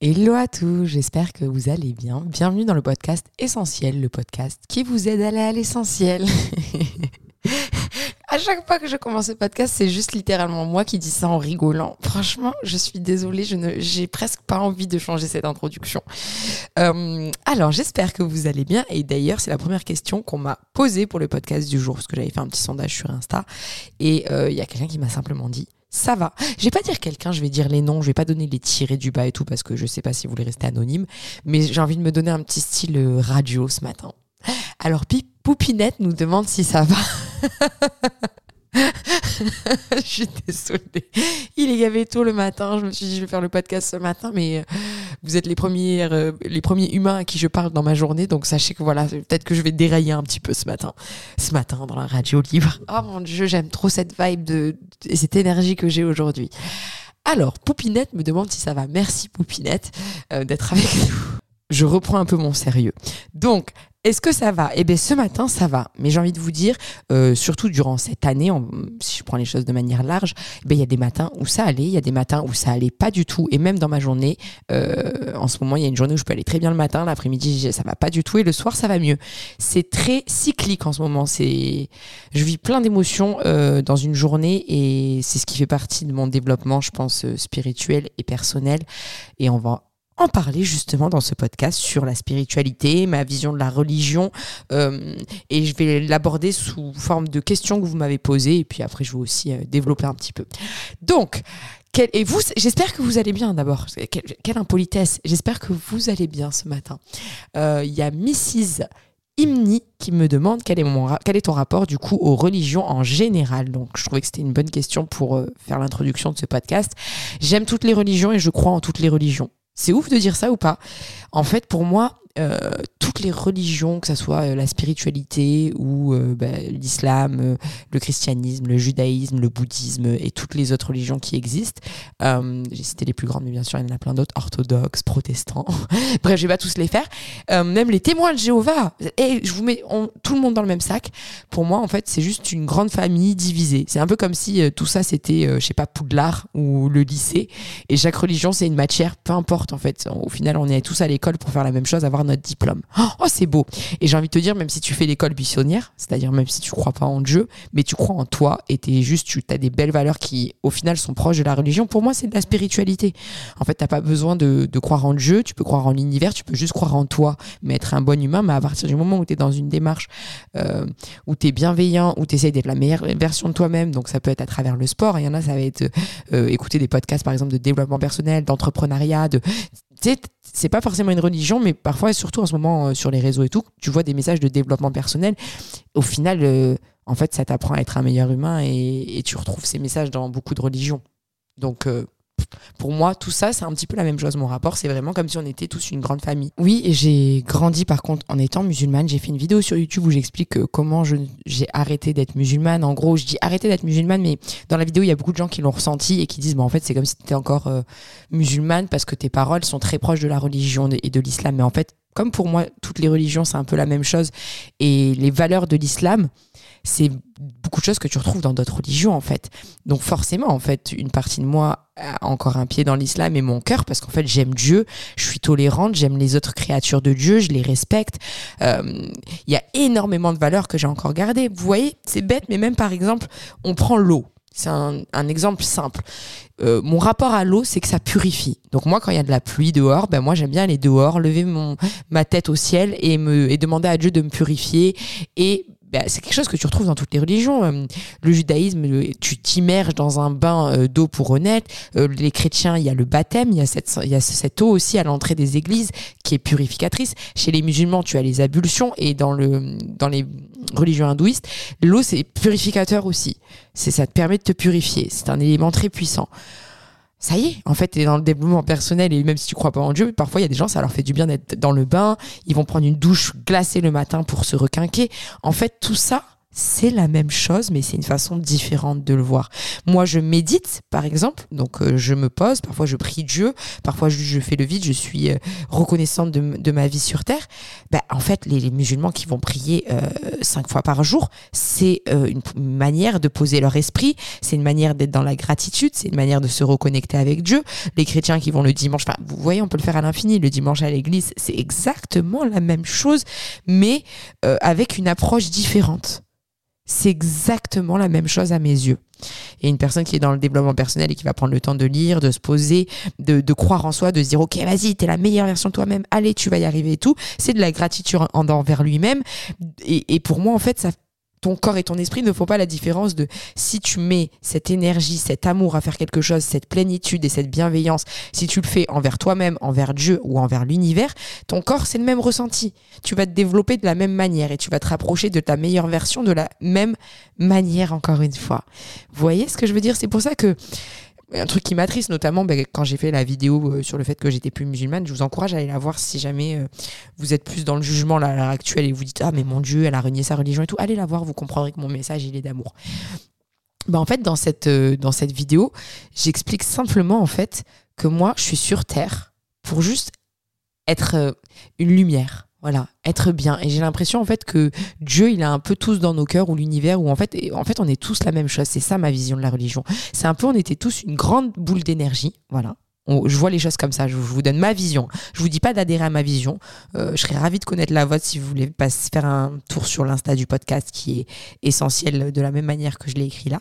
Hello à tous, j'espère que vous allez bien. Bienvenue dans le podcast Essentiel, le podcast qui vous aide à aller à l'essentiel. à chaque fois que je commence ce podcast, c'est juste littéralement moi qui dis ça en rigolant. Franchement, je suis désolée, je ne, j'ai presque pas envie de changer cette introduction. Euh, alors, j'espère que vous allez bien. Et d'ailleurs, c'est la première question qu'on m'a posée pour le podcast du jour, parce que j'avais fait un petit sondage sur Insta. Et euh, il y a quelqu'un qui m'a simplement dit ça va. Je vais pas dire quelqu'un, je vais dire les noms, je vais pas donner les tirés du bas et tout parce que je sais pas si vous voulez rester anonyme, mais j'ai envie de me donner un petit style euh, radio ce matin. Alors Poupinette nous demande si ça va. je suis désolée. Il est gavé tôt le matin. Je me suis dit, je vais faire le podcast ce matin, mais euh, vous êtes les premiers, euh, les premiers humains à qui je parle dans ma journée. Donc sachez que voilà, peut-être que je vais dérailler un petit peu ce matin. Ce matin, dans la radio libre. Oh mon Dieu, j'aime trop cette vibe de, et cette énergie que j'ai aujourd'hui. Alors, Poupinette me demande si ça va. Merci Poupinette euh, d'être avec nous. Je reprends un peu mon sérieux. Donc, est-ce que ça va? Eh bien, ce matin, ça va. Mais j'ai envie de vous dire, euh, surtout durant cette année, si je prends les choses de manière large, eh il y a des matins où ça allait, il y a des matins où ça allait pas du tout. Et même dans ma journée, euh, en ce moment, il y a une journée où je peux aller très bien le matin, l'après-midi, ça va pas du tout, et le soir, ça va mieux. C'est très cyclique en ce moment. C'est, je vis plein d'émotions euh, dans une journée, et c'est ce qui fait partie de mon développement, je pense, spirituel et personnel. Et on va en parler justement dans ce podcast sur la spiritualité, ma vision de la religion, euh, et je vais l'aborder sous forme de questions que vous m'avez posées, et puis après je vais aussi euh, développer un petit peu. Donc, et vous, j'espère que vous allez bien d'abord. Quelle, impolitesse. J'espère que vous allez bien ce matin. Euh, il y a Mrs. Imni qui me demande quel est, mon quel est ton rapport du coup aux religions en général. Donc je trouvais que c'était une bonne question pour faire l'introduction de ce podcast. J'aime toutes les religions et je crois en toutes les religions. C'est ouf de dire ça ou pas. En fait, pour moi, euh, les religions, que ce soit euh, la spiritualité ou euh, bah, l'islam, le christianisme, le judaïsme, le bouddhisme et toutes les autres religions qui existent. J'ai cité les plus grandes, mais bien sûr, il y en a plein d'autres, orthodoxes, protestants. Bref, je vais pas tous les faire. même les témoins de Jéhovah. Et je vous mets tout le monde dans le même sac. Pour moi, en fait, c'est juste une grande famille divisée. C'est un peu comme si tout ça, c'était, je sais pas, Poudlard ou le lycée. Et chaque religion, c'est une matière, peu importe, en fait. Au final, on est tous à l'école pour faire la même chose, avoir notre diplôme. Oh, c'est beau. Et j'ai envie de te dire, même si tu fais l'école buissonnière, c'est-à-dire même si tu crois pas en Dieu, mais tu crois en toi et es juste, tu as des belles valeurs qui, au final, sont proches de la religion. Pour moi, c'est de la spiritualité. En fait, t'as pas besoin de, croire en Dieu, tu peux croire en l'univers, tu peux juste croire en toi, mais être un bon humain. Mais à partir du moment où tu es dans une démarche euh, où tu bienveillant, où tu d'être la meilleure version de toi-même, donc ça peut être à travers le sport. Il y en a, ça va être euh, écouter des podcasts, par exemple, de développement personnel, d'entrepreneuriat, de c'est pas forcément une religion, mais parfois, surtout en ce moment euh, sur les réseaux et tout, tu vois des messages de développement personnel. Au final, euh, en fait, ça t'apprend à être un meilleur humain et, tu retrouves ces messages dans beaucoup de religions. Donc, euh, pour moi, tout ça, c'est un petit peu la même chose. Mon rapport, c'est vraiment comme si on était tous une grande famille. Oui, et j'ai grandi par contre en étant musulmane. J'ai fait une vidéo sur YouTube où j'explique euh, comment j'ai arrêté d'être musulmane. En gros, je dis arrêter d'être musulmane, mais dans la vidéo, il y a beaucoup de gens qui l'ont ressenti et qui disent, bah, en fait, c'est comme si tu étais encore euh, musulmane parce que tes paroles sont très proches de la religion et de l'islam. Mais en fait, comme pour moi, toutes les religions, c'est un peu la même chose. Et les valeurs de l'islam, c'est beaucoup de choses que tu retrouves dans d'autres religions en fait. Donc forcément en fait une partie de moi a encore un pied dans l'islam et mon cœur parce qu'en fait j'aime Dieu, je suis tolérante, j'aime les autres créatures de Dieu, je les respecte. Euh, il y a énormément de valeurs que j'ai encore gardées. Vous voyez, c'est bête mais même par exemple on prend l'eau. C'est un, exemple simple. Euh, mon rapport à l'eau, c'est que ça purifie. Donc moi, quand il y a de la pluie dehors, ben moi j'aime bien aller dehors, lever mon ma tête au ciel et me et demander à Dieu de me purifier et bah, c'est quelque chose que tu retrouves dans toutes les religions. Euh, le judaïsme, tu t'immerges dans un bain euh, d'eau pour renaître. Euh, les chrétiens, il y a le baptême, il y a cette, il y a cette eau aussi à l'entrée des églises qui est purificatrice. Chez les musulmans, tu as les ablutions et dans, le, dans les religions hindouistes, l'eau, c'est purificateur aussi. C'est, ça te permet de te purifier. C'est un élément très puissant ça y est, en fait, tu es dans le développement personnel et même si tu crois pas en Dieu, parfois il y a des gens, ça leur fait du bien d'être dans le bain, ils vont prendre une douche glacée le matin pour se requinquer. En fait, tout ça, c'est la même chose, mais c'est une façon différente de le voir. Moi, je médite, par exemple, donc euh, je me pose, parfois je prie Dieu, parfois je, fais le vide, je suis euh, reconnaissante de, ma vie sur Terre. Ben, en fait, les, musulmans qui vont prier euh, cinq fois par jour, c'est une manière de poser leur esprit, c'est une manière d'être dans la gratitude, c'est une manière de se reconnecter avec Dieu. Les chrétiens qui vont le dimanche, vous voyez, on peut le faire à l'infini, le dimanche à l'église, c'est exactement la même chose, mais avec une approche différente. C'est exactement la même chose à mes yeux. Et une personne qui est dans le développement personnel et qui va prendre le temps de lire, de se poser, de, croire en soi, de se dire ok vas-y t'es la meilleure version de toi-même, allez tu vas y arriver et tout, c'est de la gratitude envers lui-même. Et, et pour moi en fait ça ton corps et ton esprit ne font pas la différence de si tu mets cette énergie, cet amour à faire quelque chose, cette plénitude et cette bienveillance, si tu le fais envers toi-même, envers Dieu ou envers l'univers, ton corps c'est le même ressenti. Tu vas te développer de la même manière et tu vas te rapprocher de ta meilleure version de la même manière encore une fois. Vous voyez ce que je veux dire? C'est pour ça que un truc qui m'attriste notamment ben, quand j'ai fait la vidéo euh, sur le fait que j'étais plus musulmane je vous encourage à aller la voir si jamais euh, vous êtes plus dans le jugement là, à l'heure actuelle et vous dites ah mais mon dieu elle a renié sa religion et tout. Allez la voir vous comprendrez que mon message il est d'amour. Ben, en fait dans cette euh, dans cette vidéo j'explique simplement en fait que moi je suis sur terre pour juste être une lumière voilà, être bien. Et j'ai l'impression en fait que Dieu, il a un peu tous dans nos cœurs ou l'univers où en fait, en fait, on est tous la même chose. C'est ça ma vision de la religion. C'est un peu, on était tous une grande boule d'énergie. Voilà. je vois les choses comme ça. Je, vous donne ma vision. Je vous dis pas d'adhérer à ma vision. Euh, je serais ravie de connaître la vôtre si vous voulez pas faire un tour sur l'insta du podcast qui est essentiel de la même manière que je l'ai écrit là.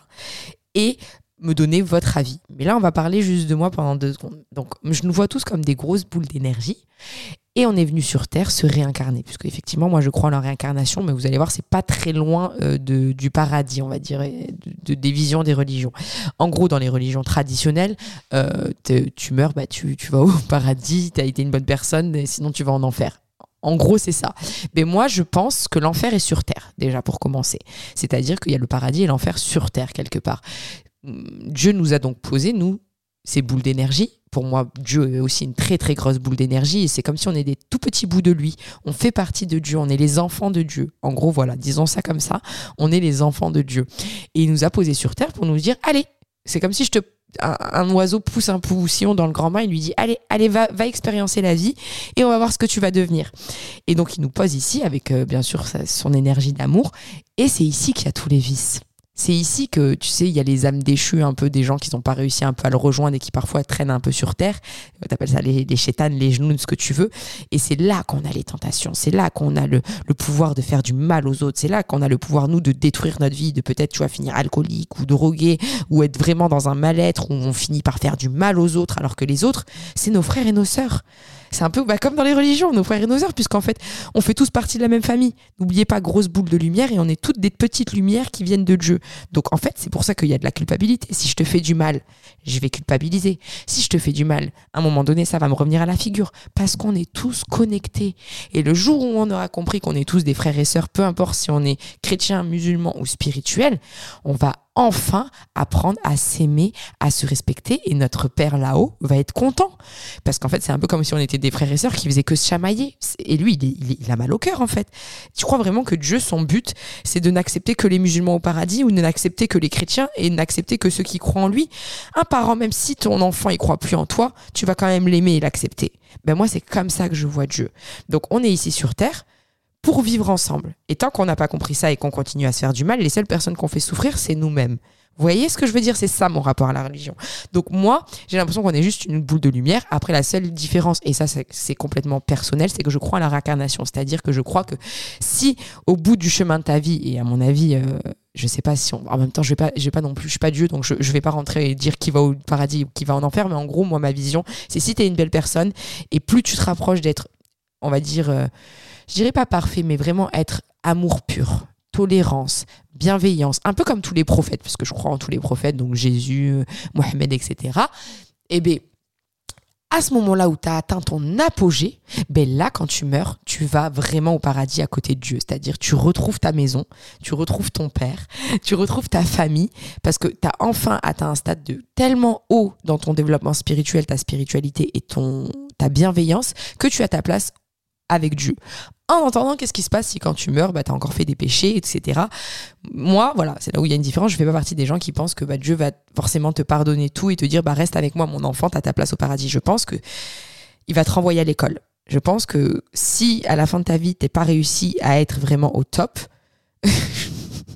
Et me donner votre avis. Mais là, on va parler juste de moi pendant deux secondes. Donc, je nous vois tous comme des grosses boules d'énergie. Et on est venu sur Terre se réincarner, puisque effectivement, moi je crois en la réincarnation, mais vous allez voir, c'est pas très loin euh, du paradis, on va dire, de, des visions des religions. En gros, dans les religions traditionnelles, euh, tu meurs, bah, tu, vas au paradis, tu as été une bonne personne, sinon tu vas en enfer. En gros, c'est ça. Mais moi, je pense que l'enfer est sur Terre, déjà pour commencer. C'est-à-dire qu'il y a le paradis et l'enfer sur Terre, quelque part. Dieu nous a donc posé, nous, ces boules d'énergie. Pour moi, Dieu est aussi une très très grosse boule d'énergie et c'est comme si on est des tout petits bouts de lui. On fait partie de Dieu, on est les enfants de Dieu. En gros, voilà, disons ça comme ça, on est les enfants de Dieu. Et il nous a posé sur terre pour nous dire allez, c'est comme si je te un, oiseau pousse un poussillon dans le grand bain, il lui dit allez, allez, va, va expériencer la vie et on va voir ce que tu vas devenir. Et donc il nous pose ici avec euh, bien sûr son énergie d'amour et c'est ici qu'il y a tous les vices. C'est ici que, tu sais, il y a les âmes déchues, un peu des gens qui n'ont pas réussi un peu à le rejoindre et qui parfois traînent un peu sur terre. Tu appelles ça les, les chétanes, les genoux, ce que tu veux. Et c'est là qu'on a les tentations. C'est là qu'on a le, le, pouvoir de faire du mal aux autres. C'est là qu'on a le pouvoir, nous, de détruire notre vie, de peut-être, tu vas finir alcoolique ou drogué ou être vraiment dans un mal-être où on finit par faire du mal aux autres alors que les autres, c'est nos frères et nos sœurs. C'est un peu bah, comme dans les religions, nos frères et nos sœurs, puisqu'en fait, on fait tous partie de la même famille. N'oubliez pas, grosse boule de lumière, et on est toutes des petites lumières qui viennent de Dieu. Donc en fait, c'est pour ça qu'il y a de la culpabilité. Si je te fais du mal, je vais culpabiliser. Si je te fais du mal, à un moment donné, ça va me revenir à la figure, parce qu'on est tous connectés. Et le jour où on aura compris qu'on est tous des frères et sœurs, peu importe si on est chrétien, musulman ou spirituel, on va enfin apprendre à s'aimer, à se respecter et notre père là-haut va être content. Parce qu'en fait, c'est un peu comme si on était des frères et sœurs qui faisaient que se chamailler. Et lui, il, a mal au cœur en fait. Tu crois vraiment que Dieu, son but, c'est de n'accepter que les musulmans au paradis ou de n'accepter que les chrétiens et n'accepter que ceux qui croient en lui? Un parent, même si ton enfant il croit plus en toi, tu vas quand même l'aimer et l'accepter. Ben moi, c'est comme ça que je vois Dieu. Donc on est ici sur terre pour vivre ensemble. Et tant qu'on n'a pas compris ça et qu'on continue à se faire du mal, les seules personnes qu'on fait souffrir, c'est nous-mêmes. Vous voyez ce que je veux dire? C'est ça mon rapport à la religion. Donc moi, j'ai l'impression qu'on est juste une boule de lumière. Après, la seule différence, et ça c'est complètement personnel, c'est que je crois à la réincarnation. C'est-à-dire que je crois que si au bout du chemin de ta vie, et à mon avis, euh, je sais pas si on... en même temps, je vais pas, je vais pas non plus, je suis pas Dieu, donc je, je vais pas rentrer et dire qui va au paradis ou qui va en enfer. Mais en gros, moi, ma vision, c'est si tu es une belle personne et plus tu te rapproches d'être, on va dire... Euh, je dirais pas parfait, mais vraiment être amour pur, tolérance, bienveillance, un peu comme tous les prophètes, parce que je crois en tous les prophètes, donc Jésus, Mohamed, etc. Eh bien, à ce moment-là où tu as atteint ton apogée, ben là, quand tu meurs, tu vas vraiment au paradis à côté de Dieu. C'est-à-dire, tu retrouves ta maison, tu retrouves ton père, tu retrouves ta famille, parce que tu as enfin atteint un stade de tellement haut dans ton développement spirituel, ta spiritualité et ton, ta bienveillance, que tu as ta place avec Dieu En entendant, qu'est-ce qui se passe si quand tu meurs, bah, tu as encore fait des péchés, etc. Moi, voilà, c'est là où il y a une différence. Je fais pas partie des gens qui pensent que bah, Dieu va forcément te pardonner tout et te dire bah, reste avec moi, mon enfant, tu as ta place au paradis. Je pense que il va te renvoyer à l'école. Je pense que si à la fin de ta vie, t'es pas réussi à être vraiment au top,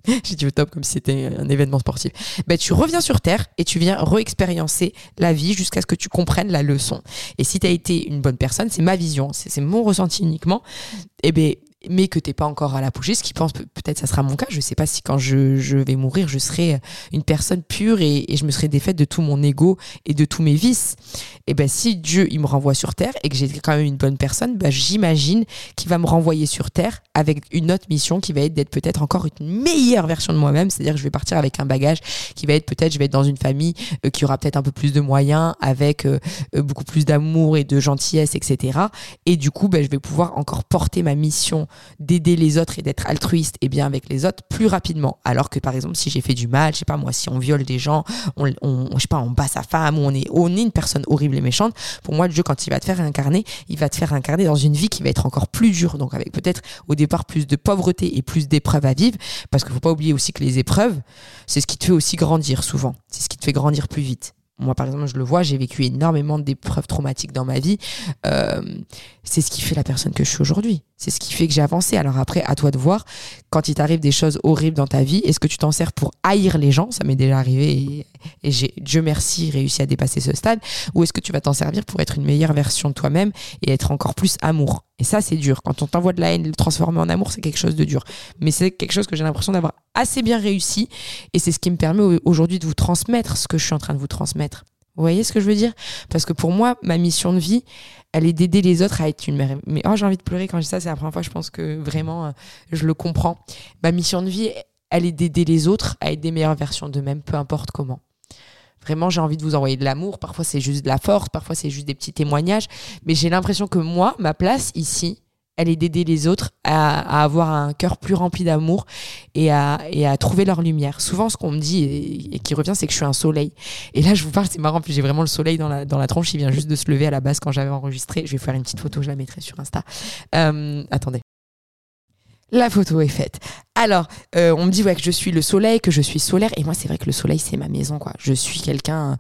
j'ai dit au top comme si c'était un événement sportif, ben tu reviens sur Terre et tu viens re-expériencer la vie jusqu'à ce que tu comprennes la leçon. Et si tu as été une bonne personne, c'est ma vision, c'est mon ressenti uniquement, et eh ben mais que t'es pas encore à la pougée, ce qui pense peut-être ça sera mon cas. Je sais pas si quand je, je vais mourir, je serai une personne pure et, et, je me serai défaite de tout mon ego et de tous mes vices. Et ben si Dieu il me renvoie sur terre et que j'ai quand même une bonne personne, ben j'imagine qu'il va me renvoyer sur terre avec une autre mission qui va être d'être peut-être encore une meilleure version de moi-même. C'est-à-dire que je vais partir avec un bagage qui va être peut-être je vais être dans une famille euh, qui aura peut-être un peu plus de moyens, avec euh, euh, beaucoup plus d'amour et de gentillesse, etc. Et du coup, ben, je vais pouvoir encore porter ma mission d'aider les autres et d'être altruiste et bien avec les autres plus rapidement. Alors que par exemple, si j'ai fait du mal, je sais pas moi, si on viole des gens, on, je sais pas, on bat sa femme, ou on est, on est une personne horrible et méchante. Pour moi, le jeu, quand il va te faire incarner, il va te faire incarner dans une vie qui va être encore plus dure. Donc avec peut-être au départ plus de pauvreté et plus d'épreuves à vivre. Parce qu'il faut pas oublier aussi que les épreuves, c'est ce qui te fait aussi grandir souvent. C'est ce qui te fait grandir plus vite. Moi, par exemple, je le vois, j'ai vécu énormément d'épreuves traumatiques dans ma vie. Euh, c'est ce qui fait la personne que je suis aujourd'hui. C'est ce qui fait que j'ai avancé. Alors après, à toi de voir, quand il t'arrive des choses horribles dans ta vie, est-ce que tu t'en sers pour haïr les gens? Ça m'est déjà arrivé j'ai, Dieu merci, réussi à dépasser ce stade. Ou est-ce que tu vas t'en servir pour être une meilleure version de toi-même et être encore plus amour? Et ça, c'est dur. Quand on t'envoie de la haine, le transformer en amour, c'est quelque chose de dur. Mais c'est quelque chose que j'ai l'impression d'avoir assez bien réussi. Et c'est ce qui me permet aujourd'hui de vous transmettre ce que je suis en train de vous transmettre. Vous voyez ce que je veux dire? Parce que pour moi, ma mission de vie, elle est d'aider les autres à être une mère. Mais oh, j'ai envie de pleurer quand je dis ça, c'est la première fois, je pense que vraiment, euh, je le comprends. Ma mission de vie, elle est d'aider les autres à être des meilleures versions d'eux-mêmes, peu importe comment. Vraiment, j'ai envie de vous envoyer de l'amour. Parfois, c'est juste de la force, parfois, c'est juste des petits témoignages. Mais j'ai l'impression que moi, ma place ici, elle est d'aider les autres à, avoir un cœur plus rempli d'amour et à, trouver leur lumière. Souvent, ce qu'on me dit et, qui revient, c'est que je suis un soleil. Et là, je vous parle, c'est marrant, j'ai vraiment le soleil dans la, dans la tronche. Il vient juste de se lever à la base quand j'avais enregistré. Je vais faire une petite photo, je la mettrai sur Insta. Euh, attendez. La photo est faite. Alors, euh, on me dit ouais, que je suis le soleil, que je suis solaire. Et moi, c'est vrai que le soleil, c'est ma maison. quoi. Je suis quelqu'un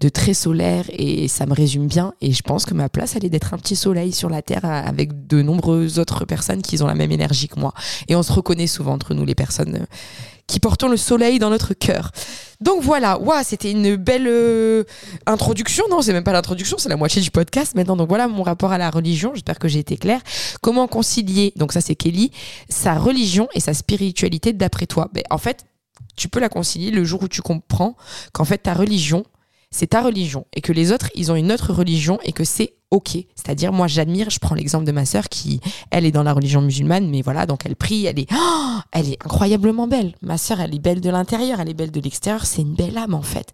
de très solaire et ça me résume bien. Et je pense que ma place, elle est d'être un petit soleil sur la Terre avec de nombreuses autres personnes qui ont la même énergie que moi. Et on se reconnaît souvent entre nous, les personnes euh, qui portons le soleil dans notre cœur. Donc voilà, wow, c'était une belle euh, introduction. Non, c'est même pas l'introduction, c'est la moitié du podcast maintenant. Donc voilà mon rapport à la religion. J'espère que j'ai été claire. Comment concilier, donc ça c'est Kelly, sa religion et sa spiritualité d'après toi? Ben, En fait, tu peux la concilier le jour où tu comprends qu'en fait ta religion, c'est ta religion et que les autres, ils ont une autre religion et que c'est ok. C'est-à-dire, moi, j'admire, je prends l'exemple de ma sœur qui, elle est dans la religion musulmane, mais voilà, donc elle prie, elle est, oh, elle est incroyablement belle. Ma sœur, elle est belle de l'intérieur, elle est belle de l'extérieur, c'est une belle âme en fait.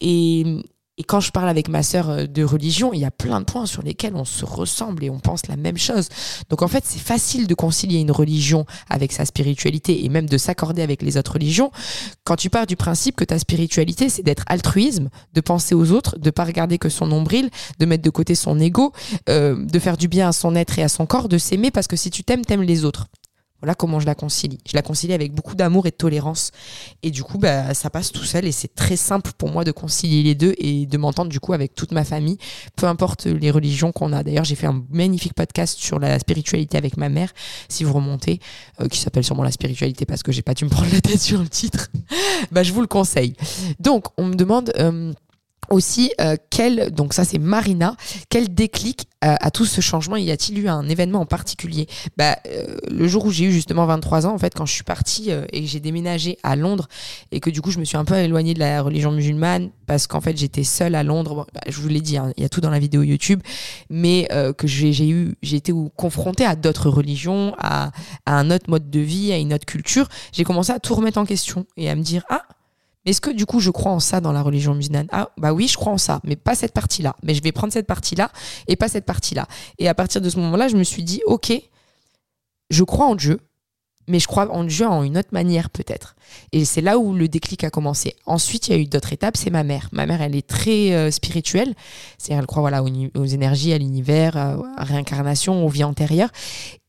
Et, et quand je parle avec ma sœur euh, de religion, il y a plein de points sur lesquels on se ressemble et on pense la même chose. Donc en fait, c'est facile de concilier une religion avec sa spiritualité et même de s'accorder avec les autres religions quand tu pars du principe que ta spiritualité, c'est d'être altruisme, de penser aux autres, de pas regarder que son nombril, de mettre de côté son ego, euh, de faire du bien à son être et à son corps, de s'aimer parce que si tu t'aimes, t'aimes les autres. Voilà comment je la concilie. Je la concilie avec beaucoup d'amour et de tolérance. Et du coup, bah, ça passe tout seul et c'est très simple pour moi de concilier les deux et de m'entendre du coup avec toute ma famille, peu importe les religions qu'on a. D'ailleurs, j'ai fait un magnifique podcast sur la spiritualité avec ma mère, si vous remontez, euh, qui s'appelle sûrement la spiritualité parce que j'ai pas dû me prendre la tête sur le titre. bah, je vous le conseille. Donc, on me demande... Euh, aussi euh, quel donc ça c'est Marina quel déclic euh, à tout ce changement y a-t-il eu un événement en particulier? Bah, euh, le jour où j'ai eu justement 23 ans en fait quand je suis partie et que j'ai déménagé à Londres et que du coup je me suis un peu éloignée de la religion musulmane parce qu'en fait j'étais seule à Londres bah, je vous l'ai dit hein, il y a tout dans la vidéo YouTube mais que j'ai eu j'ai été confrontée à d'autres religions à un autre mode de vie à une autre culture j'ai commencé à tout remettre en question et à me dire ah est-ce que du coup je crois en ça dans la religion musulmane? Ah bah oui, je crois en ça, mais pas cette partie-là. Mais je vais prendre cette partie-là et pas cette partie-là. Et à partir de ce moment-là, je me suis dit, ok, je crois en Dieu, mais je crois en Dieu en une autre manière peut-être. Et c'est là où le déclic a commencé. Ensuite, il y a eu d'autres étapes, c'est ma mère. Ma mère, elle est très euh, spirituelle, c'est elle croit voilà aux, énergies, à l'univers, à, la réincarnation, aux vies antérieures.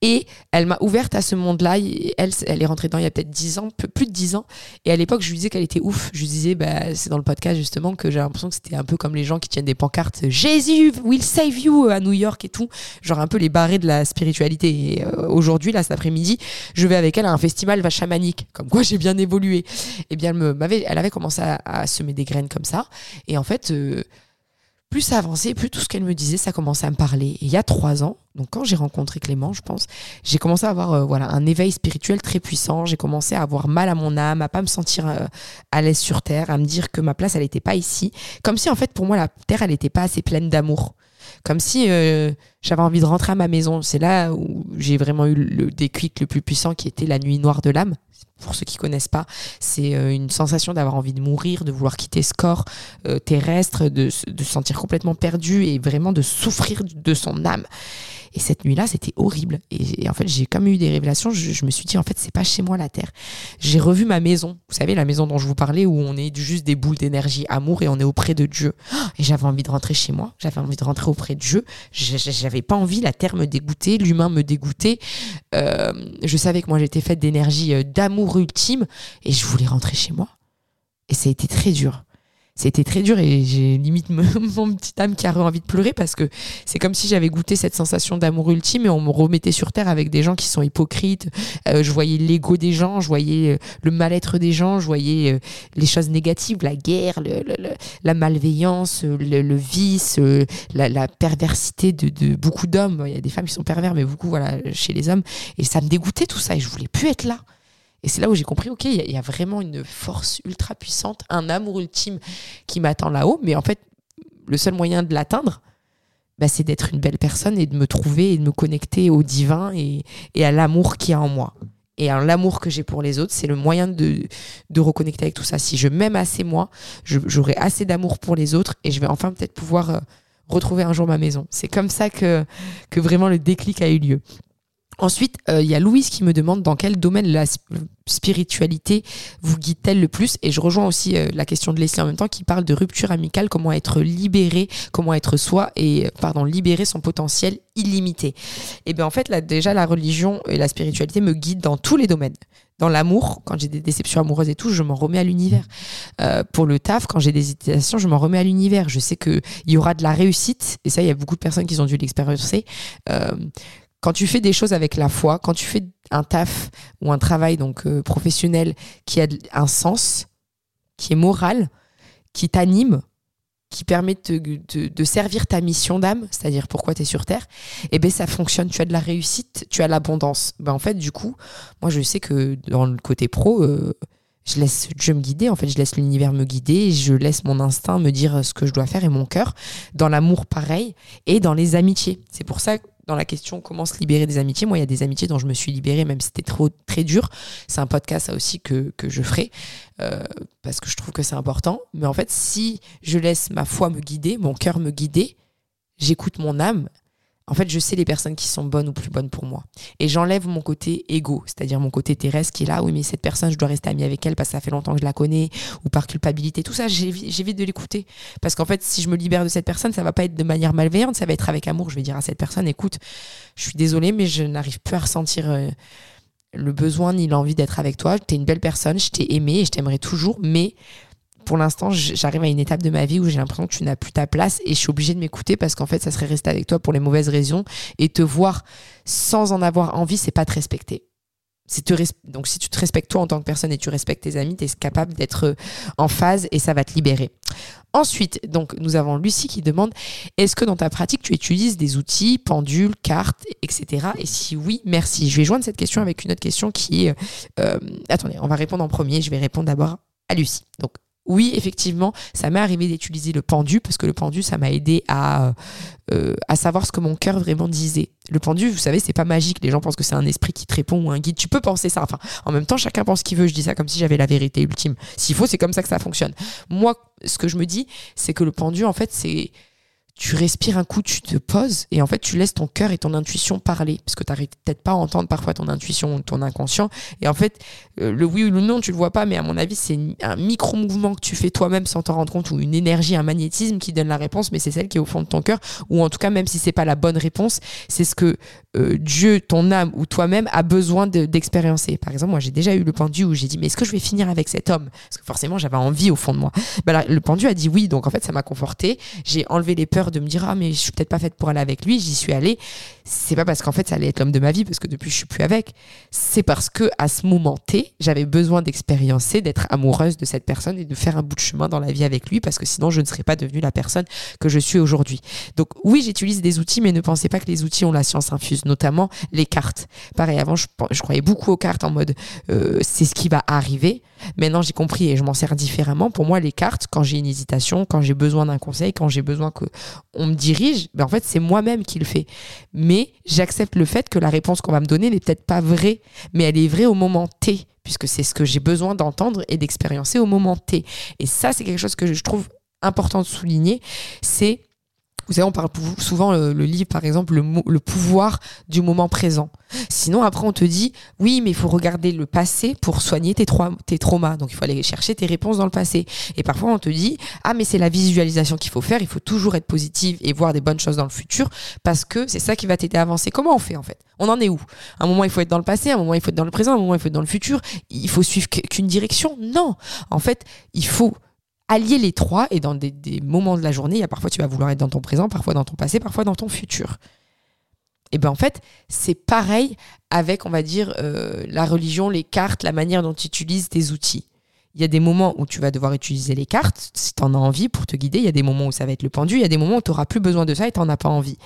Et elle m'a ouverte à ce monde-là. Elle, elle est rentrée dedans il y a peut-être 10 ans, plus de 10 ans. Et à l'époque, je lui disais qu'elle était ouf. Je lui disais, bah, c'est dans le podcast justement que j'ai l'impression que c'était un peu comme les gens qui tiennent des pancartes Jésus will save you à New York et tout. Genre un peu les barrés de la spiritualité. Et euh, aujourd'hui, là, cet après-midi, je vais avec elle à un festival va chamanique. Comme quoi, j'ai bien évolué. Et eh bien, elle, me, m'avait, elle avait commencé à, semer des graines comme ça. Et en fait, euh, plus ça avançait, plus tout ce qu'elle me disait, ça commençait à me parler. Et il y a trois ans, donc quand j'ai rencontré Clément, je pense, j'ai commencé à avoir euh, voilà un éveil spirituel très puissant. J'ai commencé à avoir mal à mon âme, à pas me sentir euh, à l'aise sur terre, à me dire que ma place elle n'était pas ici, comme si en fait pour moi la terre elle n'était pas assez pleine d'amour, comme si j'avais envie de rentrer à ma maison. C'est là où j'ai vraiment eu le déclic le plus puissant qui était la nuit noire de l'âme pour ceux qui connaissent pas, c'est euh, une sensation d'avoir envie de mourir, de vouloir quitter ce corps euh, terrestre, de, de se sentir complètement perdu et vraiment de souffrir de son âme. Et cette nuit-là, c'était horrible. Et, en fait, j'ai comme eu des révélations. Je, me suis dit, en fait, c'est pas chez moi la terre. J'ai revu ma maison. Vous savez, la maison dont je vous parlais, où on est juste des boules d'énergie, amour, et on est auprès de Dieu. Et j'avais envie de rentrer chez moi. J'avais envie de rentrer auprès de Dieu. J'avais pas envie. La terre me dégoûtait, l'humain me dégoûtait. Euh, je savais que moi, j'étais faite d'énergie, euh, ultime, et je voulais rentrer chez moi. Et ça a été très dur c'était très dur et j'ai limite mon petit âme qui a envie de pleurer parce que c'est comme si j'avais goûté cette sensation d'amour ultime et on me remettait sur terre avec des gens qui sont hypocrites. Euh, je voyais l'ego des gens, je voyais euh, le mal-être des gens, je voyais euh, les choses négatives, la guerre, la malveillance, le, vice, la, perversité de, de beaucoup d'hommes. Il y a des femmes qui sont pervers, mais beaucoup voilà chez les hommes. Et ça me dégoûtait tout ça et je voulais plus être là. Et c'est là où j'ai compris, ok, il y, a vraiment une force ultra puissante, un amour ultime qui m'attend là-haut. Mais en fait, le seul moyen de l'atteindre, bah, c'est d'être une belle personne et de me trouver et de me connecter au divin et, à l'amour qu'il y a en moi. Et l'amour que j'ai pour les autres, c'est le moyen de, reconnecter avec tout ça. Si je m'aime assez moi, j'aurai assez d'amour pour les autres et je vais enfin peut-être pouvoir euh, retrouver un jour ma maison. C'est comme ça que vraiment le déclic a eu lieu. Ensuite, euh, il y a Louise qui me demande dans quel domaine la spiritualité vous guide-t-elle le plus? Et je rejoins aussi euh, la question de Leslie en même temps qui parle de rupture amicale, comment être libéré, comment être soi et, pardon, libérer son potentiel illimité. Et eh bien en fait, là, déjà, la religion et la spiritualité me guident dans tous les domaines. Dans l'amour, quand j'ai des déceptions amoureuses et tout, je m'en remets à l'univers. Euh, pour le taf, quand j'ai des hésitations, je m'en remets à l'univers. Je sais qu'il y aura de la réussite, et ça, il y a beaucoup de personnes qui ont dû l'expérimenter. Quand tu fais des choses avec la foi, quand tu fais un taf ou un travail donc euh, professionnel qui a un sens, qui est moral, qui t'anime, qui permet de, de, servir ta mission d'âme, c'est-à-dire pourquoi tu es sur Terre, eh ben ça fonctionne. Tu as de la réussite, tu as l'abondance. Ben en fait, du coup, moi je sais que dans le côté pro, euh, je laisse Dieu me guider, en fait, je laisse l'univers me guider, je laisse mon instinct me dire ce que je dois faire et mon cœur. Dans l'amour, pareil, et dans les amitiés. C'est pour ça dans la question comment se libérer des amitiés. Moi, il y a des amitiés dont je me suis libérée, même si c'était trop très dur. C'est un podcast, ça aussi, que, je ferai, euh, parce que je trouve que c'est important. Mais en fait, si je laisse ma foi me guider, mon cœur me guider, j'écoute mon âme, en fait, je sais les personnes qui sont bonnes ou plus bonnes pour moi. Et j'enlève mon côté égo, c'est-à-dire mon côté terrestre qui est là, oui, mais cette personne, je dois rester amie avec elle parce que ça fait longtemps que je la connais, ou par culpabilité. Tout ça, j'évite de l'écouter. Parce qu'en fait, si je me libère de cette personne, ça va pas être de manière malveillante, ça va être avec amour. Je vais dire à cette personne, écoute, je suis désolée, mais je n'arrive plus à ressentir euh, le besoin ni l'envie d'être avec toi. Tu es une belle personne, je t'ai aimé et je t'aimerai toujours, mais pour l'instant, j'arrive à une étape de ma vie où j'ai l'impression que tu n'as plus ta place et je suis obligée de m'écouter parce qu'en fait, ça serait rester avec toi pour les mauvaises raisons et te voir sans en avoir envie, c'est pas te respecter. Te Donc, si tu te respectes toi en tant que personne et tu respectes tes amis, tu es capable d'être euh, en phase et ça va te libérer. Ensuite, donc, nous avons Lucie qui demande est-ce que dans ta pratique, tu utilises des outils, pendules, cartes, etc. Et si oui, merci. Je vais joindre cette question avec une autre question qui est. Euh, euh, attendez, on va répondre en premier. Je vais répondre d'abord à Lucie. Donc, oui, effectivement, ça m'est arrivé d'utiliser le pendu parce que le pendu, ça m'a aidé à, euh, à savoir ce que mon cœur vraiment disait. Le pendu, vous savez, c'est pas magique. Les gens pensent que c'est un esprit qui te répond ou un guide. Tu peux penser ça. Enfin, en même temps, chacun pense ce qu'il veut. Je dis ça comme si j'avais la vérité ultime. S'il faut, c'est comme ça que ça fonctionne. Moi, ce que je me dis, c'est que le pendu, en fait, c'est tu respires un coup, tu te poses et en fait tu laisses ton cœur et ton intuition parler parce que tu n'arrives peut-être pas à entendre parfois ton intuition ou ton inconscient et en fait euh, le oui ou le non tu le vois pas mais à mon avis c'est un micro mouvement que tu fais toi-même sans t'en rendre compte ou une énergie, un magnétisme qui donne la réponse mais c'est celle qui est au fond de ton cœur ou en tout cas même si c'est pas la bonne réponse c'est ce que euh, Dieu, ton âme ou toi-même a besoin d'expériencer. Par exemple moi j'ai déjà eu le pendu où j'ai dit mais est-ce que je vais finir avec cet homme? Parce que forcément j'avais envie au fond de moi. Bah, le pendu a dit oui donc en fait ça m'a conforté. J'ai enlevé les peurs de me dire ah mais je suis peut-être pas faite pour aller avec lui, j'y suis allée. C'est pas parce qu'en fait ça allait être l'homme de ma vie parce que depuis je suis plus avec. C'est parce que à ce moment T, j'avais besoin d'expériencer, d'être amoureuse de cette personne et de faire un bout de chemin dans la vie avec lui parce que sinon je ne serais pas devenue la personne que je suis aujourd'hui. Donc oui, j'utilise des outils mais ne pensez pas que les outils ont la science infuse, notamment les cartes. Pareil, avant je, je croyais beaucoup aux cartes en mode euh, c'est ce qui va arriver. Maintenant j'ai compris et je m'en sers différemment. Pour moi les cartes, quand j'ai une hésitation, quand j'ai besoin d'un conseil, quand j'ai besoin que on me dirige, ben en fait, c'est moi-même qui le fais. Mais j'accepte le fait que la réponse qu'on va me donner n'est peut-être pas vraie, mais elle est vraie au moment T, puisque c'est ce que j'ai besoin d'entendre et d'expériencer au moment T. Et ça, c'est quelque chose que je trouve important de souligner, c'est vous savez, on parle souvent le, livre, par exemple, le, le, pouvoir du moment présent. Sinon, après, on te dit, oui, mais il faut regarder le passé pour soigner tes, tes traumas. Donc, il faut aller chercher tes réponses dans le passé. Et parfois, on te dit, ah, mais c'est la visualisation qu'il faut faire. Il faut toujours être positive et voir des bonnes choses dans le futur parce que c'est ça qui va t'aider à avancer. Comment on fait, en fait? On en est où? À un moment, il faut être dans le passé, à un moment, il faut être dans le présent, à un moment, il faut être dans le futur. Il faut suivre qu'une direction? Non. En fait, il faut allier les trois et dans des, moments de la journée, il y a parfois tu vas vouloir être dans ton présent, parfois dans ton passé, parfois dans ton futur. Et bien en fait, c'est pareil avec, on va dire, euh, la religion, les cartes, la manière dont tu utilises tes outils. Il y a des moments où tu vas devoir utiliser les cartes si tu en as envie pour te guider. Il y a des moments où ça va être le pendu. Il y a des moments où tu n'auras plus besoin de ça et tu n'en as pas envie.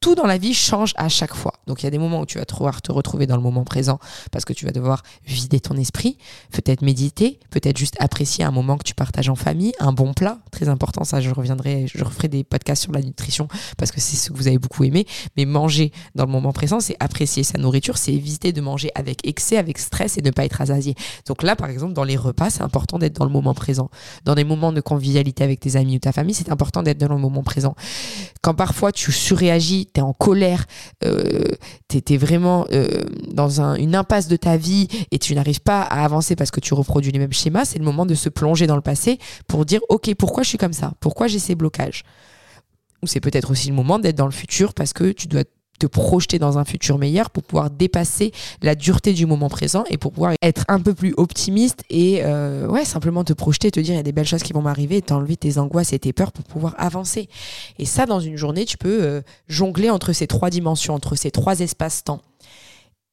Tout dans la vie change à chaque fois. Donc il y a des moments où tu vas devoir te retrouver dans le moment présent parce que tu vas devoir vider ton esprit, peut-être méditer, peut-être juste apprécier un moment que tu partages en famille, un bon plat, très important. Ça, je reviendrai, je referai des podcasts sur la nutrition parce que c'est ce que vous avez beaucoup aimé. Mais manger dans le moment présent, c'est apprécier sa nourriture, c'est éviter de manger avec excès, avec stress et ne pas être rassasié. Donc là, par exemple, dans les repas, c'est important d'être dans le moment présent. Dans des moments de convivialité avec tes amis ou ta famille, c'est important d'être dans le moment présent. Quand parfois tu surréagis, tu es en colère, euh, tu es, vraiment euh, dans une impasse de ta vie et tu n'arrives pas à avancer parce que tu reproduis les mêmes schémas, c'est le moment de se plonger dans le passé pour dire, OK, pourquoi je suis comme ça? Pourquoi j'ai ces blocages? Ou c'est peut-être aussi le moment d'être dans le futur parce que tu dois te projeter dans un futur meilleur pour pouvoir dépasser la dureté du moment présent et pour pouvoir être un peu plus optimiste et euh, ouais simplement te projeter te dire il y a des belles choses qui vont m'arriver et t'enlever tes angoisses et tes peurs pour pouvoir avancer. Et ça dans une journée tu peux euh, jongler entre ces trois dimensions entre ces trois espaces-temps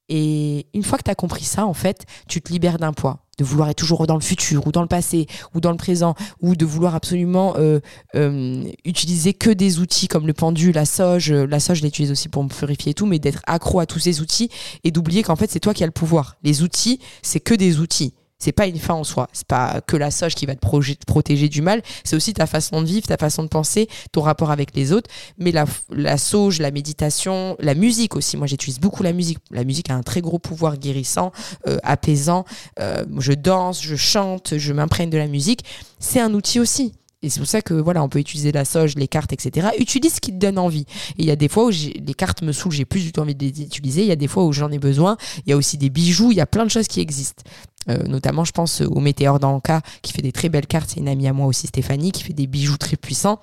et une fois que tu compris ça, en fait, tu te libères d'un poids, de vouloir être toujours dans le futur ou dans le passé ou dans le présent, ou de vouloir absolument euh, euh, utiliser que des outils comme le pendu, la soge. La soge, je l'utilise aussi pour me purifier et tout, mais d'être accro à tous ces outils et d'oublier qu'en fait, c'est toi qui as le pouvoir. Les outils, c'est que des outils c'est pas une fin en soi. C'est pas que la soge qui va te, protéger du mal. C'est aussi ta façon de vivre, ta façon de penser, ton rapport avec les autres. Mais la, la sauge, la méditation, la musique aussi. Moi, j'utilise beaucoup la musique. La musique a un très gros pouvoir guérissant, euh, apaisant. Euh, je danse, je chante, je m'imprègne de la musique. C'est un outil aussi. Et c'est pour ça que voilà, on peut utiliser la soge, les cartes, etc. Utilise ce qui te donne envie. Et il y a des fois où les cartes me saoulent, j'ai plus du tout envie de les utiliser. Il y a des fois où j'en ai besoin. Il y a aussi des bijoux, il y a plein de choses qui existent. Euh, notamment, je pense au Météor d'Anka qui fait des très belles cartes. C'est une amie à moi aussi, Stéphanie, qui fait des bijoux très puissants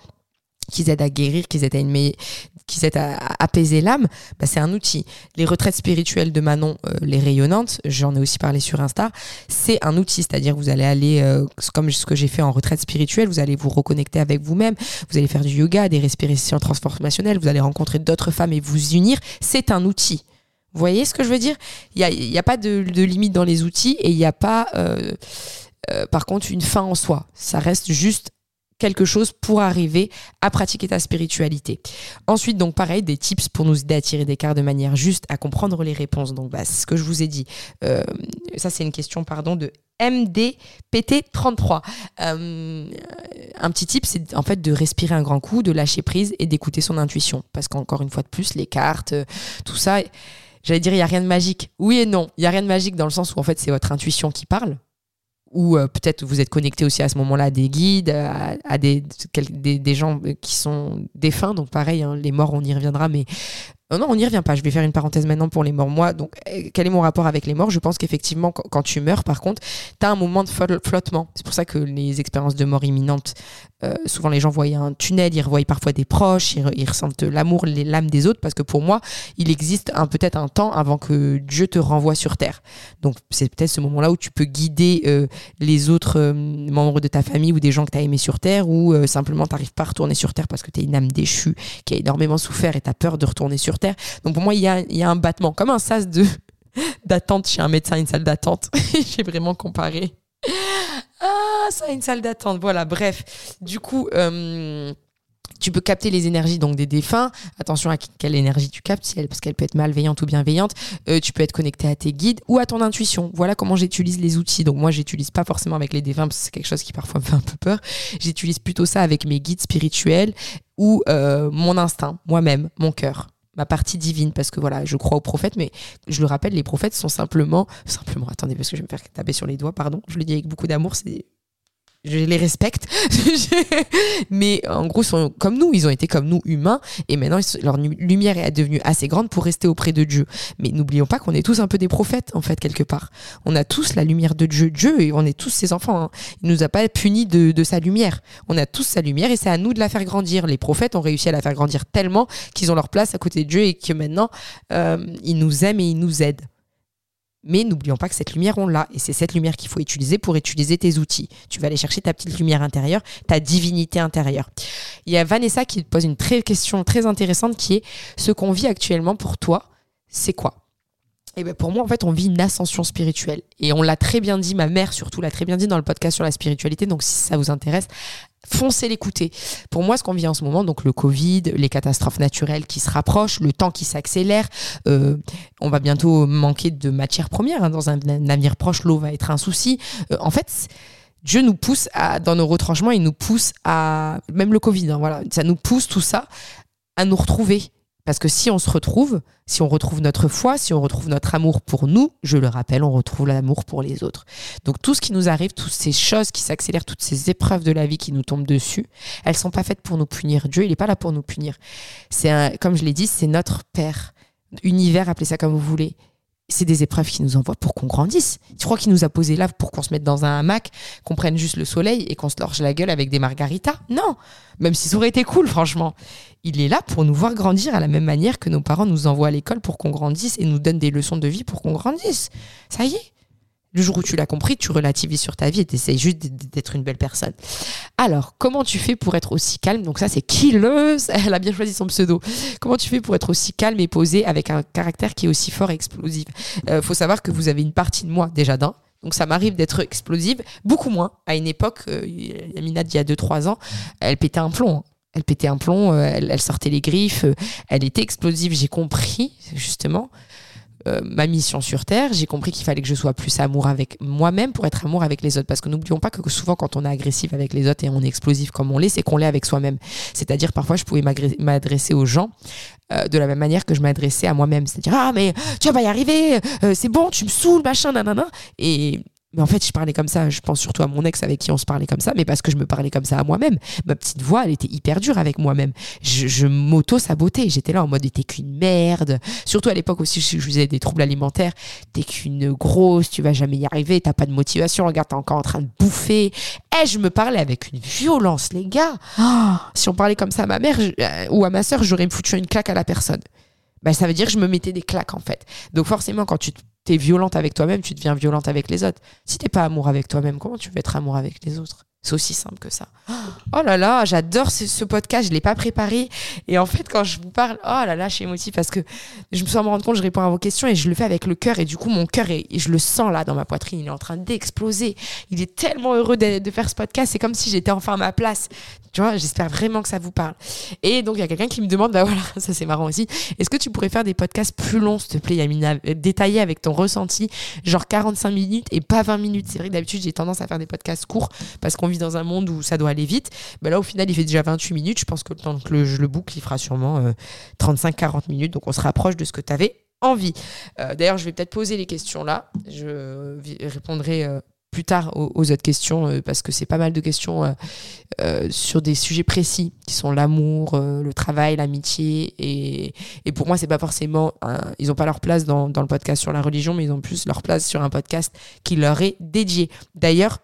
qui aident à guérir, qui aident à, qui aident à, apaiser l'âme, bah, c'est un outil. Les retraites spirituelles de Manon, euh, les rayonnantes, j'en ai aussi parlé sur Insta, c'est un outil, c'est-à-dire vous allez aller, euh, comme ce que j'ai fait en retraite spirituelle, vous allez vous reconnecter avec vous-même, vous allez faire du yoga, des respirations transformationnelles, vous allez rencontrer d'autres femmes et vous unir, c'est un outil. Voyez ce que je veux dire? Il n'y a, a, pas de, limite dans les outils et il n'y a pas, euh, euh, par contre, une fin en soi. Ça reste juste quelque chose pour arriver à pratiquer ta spiritualité. Ensuite, donc pareil, des tips pour nous aider à tirer des cartes de manière juste, à comprendre les réponses. Donc, bah, c'est ce que je vous ai dit. Euh, ça, c'est une question, pardon, de MDPT33. un petit tip, c'est en fait de respirer un grand coup, de lâcher prise et d'écouter son intuition. Parce qu'encore une fois de plus, les cartes, tout ça J'allais dire, il n'y a rien de magique. Oui et non. Il n'y a rien de magique dans le sens où, en fait, c'est votre intuition qui parle. ou euh, peut-être vous êtes connecté aussi à ce moment-là à des guides, à, des, gens qui sont défunts. Donc pareil, hein, les morts, on y reviendra, mais non, on n'y revient pas. Je vais faire une parenthèse maintenant pour les morts. Moi, donc, eh, quel est mon rapport avec les morts? Je pense qu'effectivement, quand tu meurs, par contre, tu as un moment de flottement. C'est pour ça que les expériences de mort imminente, euh, souvent les gens voient un tunnel, ils revoient parfois des proches, ils, ressentent l'amour, lames des autres, parce que pour moi, il existe peut-être un temps avant que Dieu te renvoie sur terre. Donc, c'est peut-être ce moment-là où tu peux guider euh, les autres euh, membres de ta famille ou des gens que tu as aimés sur terre, ou simplement tu n'arrives pas à retourner sur terre parce que tu es une âme déchue qui a énormément souffert et tu as peur de retourner sur Donc pour moi, il y a, un battement, comme un sas de d'attente chez un médecin, une salle d'attente. J'ai vraiment comparé. Ah, ça, une salle d'attente. Voilà, bref. Du coup, euh, tu peux capter les énergies donc des défunts. Attention à quelle énergie tu captes, parce qu'elle peut être malveillante ou bienveillante. Euh, tu peux être connecté à tes guides ou à ton intuition. Voilà comment j'utilise les outils. Donc moi, j'utilise pas forcément avec les défunts parce que c'est quelque chose qui parfois me fait un peu peur. J'utilise plutôt ça avec mes guides spirituels ou euh, mon instinct, moi-même, mon cœur ma partie divine parce que voilà, je crois aux prophètes, mais je le rappelle, les prophètes sont simplement, simplement, attendez, parce que je vais me faire taper sur les doigts, pardon, je le dis avec beaucoup d'amour, c'est je les respecte. mais en gros, sont comme nous, ils ont été comme nous humains, et maintenant leur lumière est devenue assez grande pour rester auprès de Dieu. Mais n'oublions pas qu'on est tous un peu des prophètes, en fait, quelque part. On a tous la lumière de Dieu, Dieu, et on est tous ses enfants. Hein. Il nous a pas punis de, sa lumière. On a tous sa lumière, et c'est à nous de la faire grandir. Les prophètes ont réussi à la faire grandir tellement qu'ils ont leur place à côté de Dieu, et que maintenant, euh, ils nous aiment et ils nous aident. Mais n'oublions pas que cette lumière, on l'a. Et c'est cette lumière qu'il faut utiliser pour utiliser tes outils. Tu vas aller chercher ta petite lumière intérieure, ta divinité intérieure. Il y a Vanessa qui pose une très, question très intéressante qui est ce qu'on vit actuellement pour toi, c'est quoi? Et eh ben pour moi, en fait, on vit une ascension spirituelle. Et on l'a très bien dit, ma mère surtout l'a très bien dit dans le podcast sur la spiritualité. Donc, si ça vous intéresse, foncez l'écouter. Pour moi, ce qu'on vit en ce moment, donc le Covid, les catastrophes naturelles qui se rapprochent, le temps qui s'accélère, euh, on va bientôt manquer de matières premières. Hein, dans un, avenir proche, l'eau va être un souci. Euh, en fait, Dieu nous pousse dans nos retranchements, il nous pousse à, même le Covid, hein, ça nous pousse tout ça à nous retrouver parce que si on se retrouve, si on retrouve notre foi, si on retrouve notre amour pour nous, je le rappelle, on retrouve l'amour pour les autres. Donc tout ce qui nous arrive, toutes ces choses qui s'accélèrent, toutes ces épreuves de la vie qui nous tombent dessus, elles sont pas faites pour nous punir. Dieu, il n'est pas là pour nous punir. C'est comme je l'ai dit, c'est notre Père. Univers, appelez ça comme vous voulez c'est des épreuves qui nous envoient pour qu'on grandisse. Tu crois qu'il nous a posé là pour qu'on se mette dans un hamac, qu'on prenne juste le soleil et qu'on se lorge la gueule avec des margaritas? Non Même si ça aurait été cool, franchement. Il est là pour nous voir grandir à la même manière que nos parents nous envoient à l'école pour qu'on grandisse et nous donnent des leçons de vie pour qu'on grandisse. Ça y est le jour où tu l'as compris, tu relativises sur ta vie et essayes juste d'être une belle personne. Alors, comment tu fais pour être aussi calme? Donc ça, c'est Killeuse. Elle a bien choisi son pseudo. Comment tu fais pour être aussi calme et posé avec un caractère qui est aussi fort et explosif? Il euh, faut savoir que vous avez une partie de moi déjà d'un. Donc ça m'arrive d'être explosive, beaucoup moins. À une époque, euh, Yamina d'il y a 2-3 ans, elle pétait un plomb. Hein. Elle pétait un plomb, euh, elle, sortait les griffes, euh, elle était explosive. J'ai compris, justement, euh, ma mission sur Terre, j'ai compris qu'il fallait que je sois plus amour avec moi-même pour être amour avec les autres. Parce que n'oublions pas que souvent, quand on est agressif avec les autres et on est explosif comme on l'est, c'est qu'on l'est avec soi-même. C'est-à-dire, parfois, je pouvais m'adresser aux gens euh, de la même manière que je m'adressais à moi-même. C'est-à-dire, ah, mais tu vas y arriver, euh, c'est bon, tu me saoules, machin, nanana. Et mais en fait, je parlais comme ça. Je pense surtout à mon ex avec qui on se parlait comme ça, mais parce que je me parlais comme ça à moi-même. Ma petite voix, elle était hyper dure avec moi-même. Je, je m'auto-sabotais. J'étais là en mode, t'es qu'une merde. Surtout à l'époque aussi, je faisais des troubles alimentaires. T'es qu'une grosse, tu vas jamais y arriver, t'as pas de motivation. Regarde, t'es encore en train de bouffer. Eh, je me parlais avec une violence, les gars. Ah, si on parlait comme ça à ma mère euh, ou à ma soeur, j'aurais foutu une claque à la personne. Ben, ça veut dire que je me mettais des claques en fait. Donc forcément, quand tu t'es violente avec toi-même, tu deviens violente avec les autres. Si t'es pas amour avec toi-même, comment tu veux être amour avec les autres? C'est aussi simple que ça. Oh là là, j'adore ce, podcast, je l'ai pas préparé. Et en fait, quand je vous parle, oh là là, je suis émotive parce que je me suis rendu compte, je réponds à vos questions et je le fais avec le cœur. Et du coup, mon cœur, et je le sens là dans ma poitrine, il est en train d'exploser. Il est tellement heureux de, de faire ce podcast. C'est comme si j'étais enfin à ma place. Tu vois, j'espère vraiment que ça vous parle. Et donc, il y a quelqu'un qui me demande, bah voilà, ça c'est marrant aussi. Est-ce que tu pourrais faire des podcasts plus longs, s'il te plaît, Yamina, euh, détaillés avec ton ressenti, genre 45 minutes et pas 20 minutes. C'est vrai que d'habitude, j'ai tendance à faire des podcasts courts parce qu'on dans un monde où ça doit aller vite. Mais là, au final, il fait déjà 28 minutes. Je pense que le temps que je le boucle, il fera sûrement 35-40 euh, minutes. Donc, on se rapproche de ce que tu avais envie. Euh, d'ailleurs, je vais peut-être poser les questions là. Je répondrai plus tard aux, autres questions euh, parce que c'est pas mal de questions euh, euh, sur des sujets précis qui sont l'amour, le travail, l'amitié et, pour moi c'est pas forcément ils ont pas leur place dans, dans le podcast sur la religion mais ils ont plus leur place sur un podcast qui leur est dédié. D'ailleurs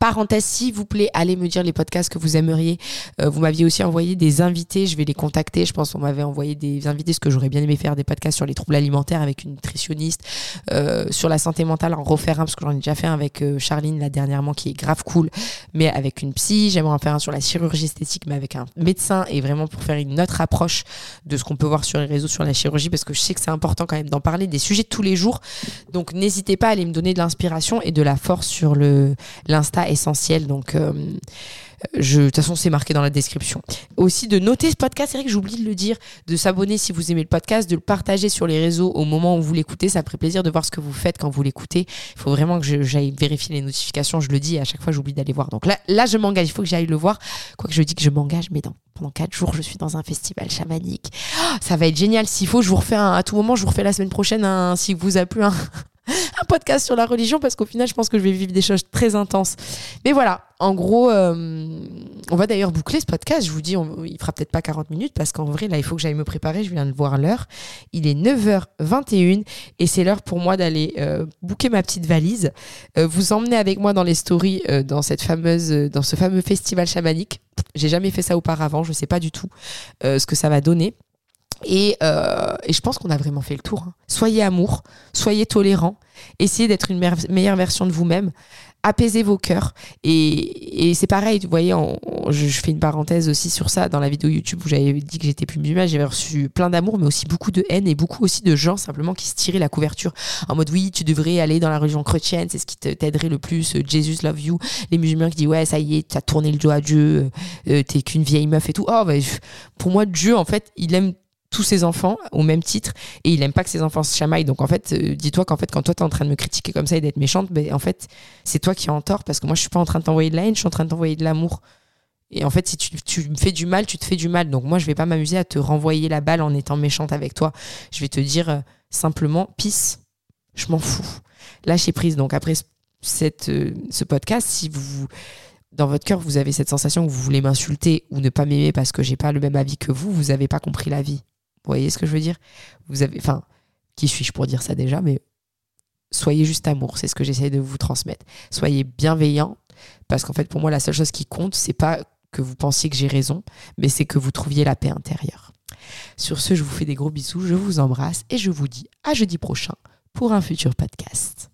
Parenthèse, s'il vous plaît, allez me dire les podcasts que vous aimeriez. Euh, vous m'aviez aussi envoyé des invités, je vais les contacter. Je pense qu'on m'avait envoyé des invités, ce que j'aurais bien aimé faire des podcasts sur les troubles alimentaires avec une nutritionniste, euh, sur la santé mentale, en refaire un, parce que j'en ai déjà fait un avec euh, Charline là dernièrement, qui est grave cool, mais avec une psy. J'aimerais en faire un sur la chirurgie esthétique, mais avec un médecin, et vraiment pour faire une autre approche de ce qu'on peut voir sur les réseaux sur la chirurgie, parce que je sais que c'est important quand même d'en parler, des sujets de tous les jours. Donc n'hésitez pas à aller me donner de l'inspiration et de la force sur l'Insta essentiel. Donc, euh, je, de toute façon, c'est marqué dans la description. Aussi, de noter ce podcast. C'est vrai que j'oublie de le dire, de s'abonner si vous aimez le podcast, de le partager sur les réseaux au moment où vous l'écoutez. Ça me ferait plaisir de voir ce que vous faites quand vous l'écoutez. Il faut vraiment que j'aille vérifier les notifications. Je le dis, à chaque fois, j'oublie d'aller voir. Donc là, là je m'engage. Il faut que j'aille le voir. Quoique je dis que je m'engage, mais pendant quatre jours, je suis dans un festival chamanique. Oh, ça va être génial. S'il faut, je vous refais à tout moment, je vous refais la semaine prochaine, un, si vous a plu, un, un podcast sur la religion parce qu'au final, je pense que je vais vivre des choses très intenses. Mais voilà, en gros, euh, on va d'ailleurs boucler ce podcast. Je vous dis, on, il fera peut-être pas 40 minutes parce qu'en vrai, là, il faut que j'aille me préparer. Je viens de voir l'heure. Il est 9h21 et c'est l'heure pour moi d'aller euh, bouquer ma petite valise, euh, vous emmener avec moi dans les stories dans cette fameuse, dans ce fameux festival chamanique. J'ai jamais fait ça auparavant. Je sais pas du tout ce que ça va donner. Et, euh, et, je pense qu'on a vraiment fait le tour. Hein. Soyez amour, soyez tolérant, essayez d'être une meilleure version de vous-même, apaisez vos cœurs. Et, et c'est pareil, vous voyez, je, fais une parenthèse aussi sur ça dans la vidéo YouTube où j'avais dit que j'étais plus musulmane, j'avais reçu plein d'amour, mais aussi beaucoup de haine et beaucoup aussi de gens simplement qui se tiraient la couverture en mode oui, tu devrais aller dans la religion chrétienne, c'est ce qui t'aiderait le plus, euh, Jesus love you. Les musulmans qui disent ouais, ça y est, tu as tourné le dos à Dieu, euh, t'es qu'une vieille meuf et tout. Oh, bah, pour moi, Dieu, en fait, il aime tous ses enfants au même titre et il aime pas que ses enfants se chamaillent. Donc en fait, euh, dis-toi qu'en fait, quand toi t'es en train de me critiquer comme ça et d'être méchante, ben, en fait, c'est toi qui es en tort parce que moi je suis pas en train de t'envoyer de la haine, je suis en train de t'envoyer de l'amour. Et en fait, si tu, me fais du mal, tu te fais du mal. Donc moi, je vais pas m'amuser à te renvoyer la balle en étant méchante avec toi. Je vais te dire euh, simplement, pisse, je m'en fous. Lâchez prise. Donc après cette, euh, ce podcast, si vous dans votre cœur, vous avez cette sensation que vous voulez m'insulter ou ne pas m'aimer parce que j'ai pas le même avis que vous, vous avez pas compris la vie. Vous voyez ce que je veux dire? Vous avez, enfin, qui suis-je pour dire ça déjà? Mais soyez juste amour, c'est ce que j'essaie de vous transmettre. Soyez bienveillant, parce qu'en fait, pour moi, la seule chose qui compte, c'est pas que vous pensiez que j'ai raison, mais c'est que vous trouviez la paix intérieure. Sur ce, je vous fais des gros bisous, je vous embrasse et je vous dis à jeudi prochain pour un futur podcast.